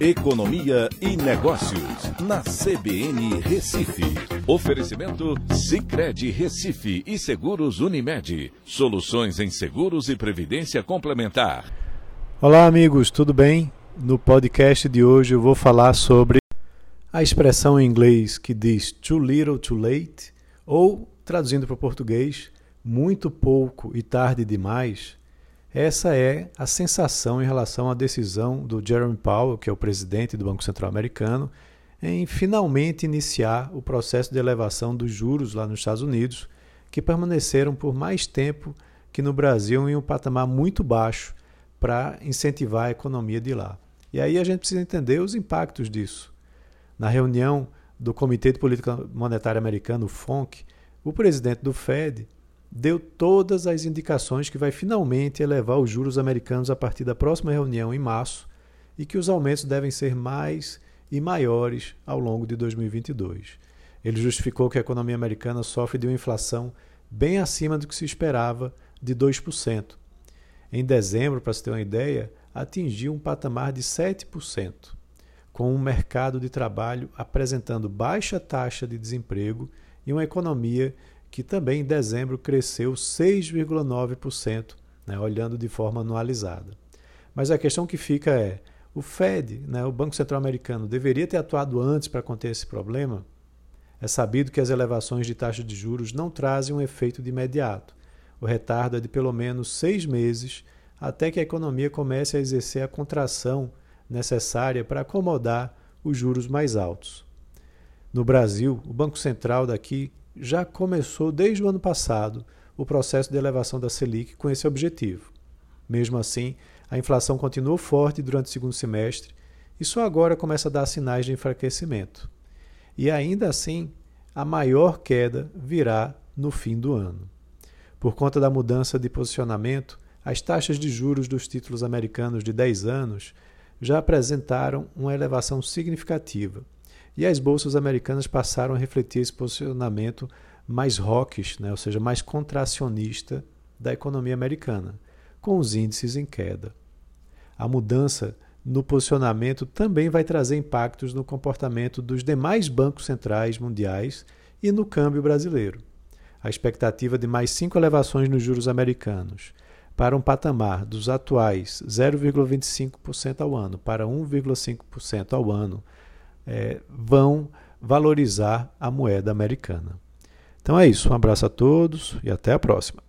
Economia e Negócios, na CBN Recife. Oferecimento Cicred Recife e Seguros Unimed. Soluções em seguros e previdência complementar. Olá, amigos, tudo bem? No podcast de hoje eu vou falar sobre a expressão em inglês que diz too little too late, ou, traduzindo para o português, muito pouco e tarde demais essa é a sensação em relação à decisão do Jerome Powell, que é o presidente do Banco Central Americano, em finalmente iniciar o processo de elevação dos juros lá nos Estados Unidos, que permaneceram por mais tempo que no Brasil em um patamar muito baixo para incentivar a economia de lá. E aí a gente precisa entender os impactos disso. Na reunião do Comitê de Política Monetária Americano, o FONC, o presidente do Fed deu todas as indicações que vai finalmente elevar os juros americanos a partir da próxima reunião em março e que os aumentos devem ser mais e maiores ao longo de 2022. Ele justificou que a economia americana sofre de uma inflação bem acima do que se esperava, de 2%. Em dezembro, para se ter uma ideia, atingiu um patamar de 7%, com um mercado de trabalho apresentando baixa taxa de desemprego e uma economia que também em dezembro cresceu 6,9%, né, olhando de forma anualizada. Mas a questão que fica é: o Fed, né, o Banco Central Americano, deveria ter atuado antes para conter esse problema? É sabido que as elevações de taxa de juros não trazem um efeito de imediato. O retardo é de pelo menos seis meses até que a economia comece a exercer a contração necessária para acomodar os juros mais altos. No Brasil, o Banco Central daqui já começou desde o ano passado o processo de elevação da Selic com esse objetivo. Mesmo assim, a inflação continuou forte durante o segundo semestre e só agora começa a dar sinais de enfraquecimento. E ainda assim, a maior queda virá no fim do ano. Por conta da mudança de posicionamento, as taxas de juros dos títulos americanos de 10 anos já apresentaram uma elevação significativa e as bolsas americanas passaram a refletir esse posicionamento mais hawkish, né, ou seja, mais contracionista da economia americana, com os índices em queda. A mudança no posicionamento também vai trazer impactos no comportamento dos demais bancos centrais mundiais e no câmbio brasileiro. A expectativa de mais cinco elevações nos juros americanos para um patamar dos atuais 0,25% ao ano para 1,5% ao ano é, vão valorizar a moeda americana. Então é isso. Um abraço a todos e até a próxima.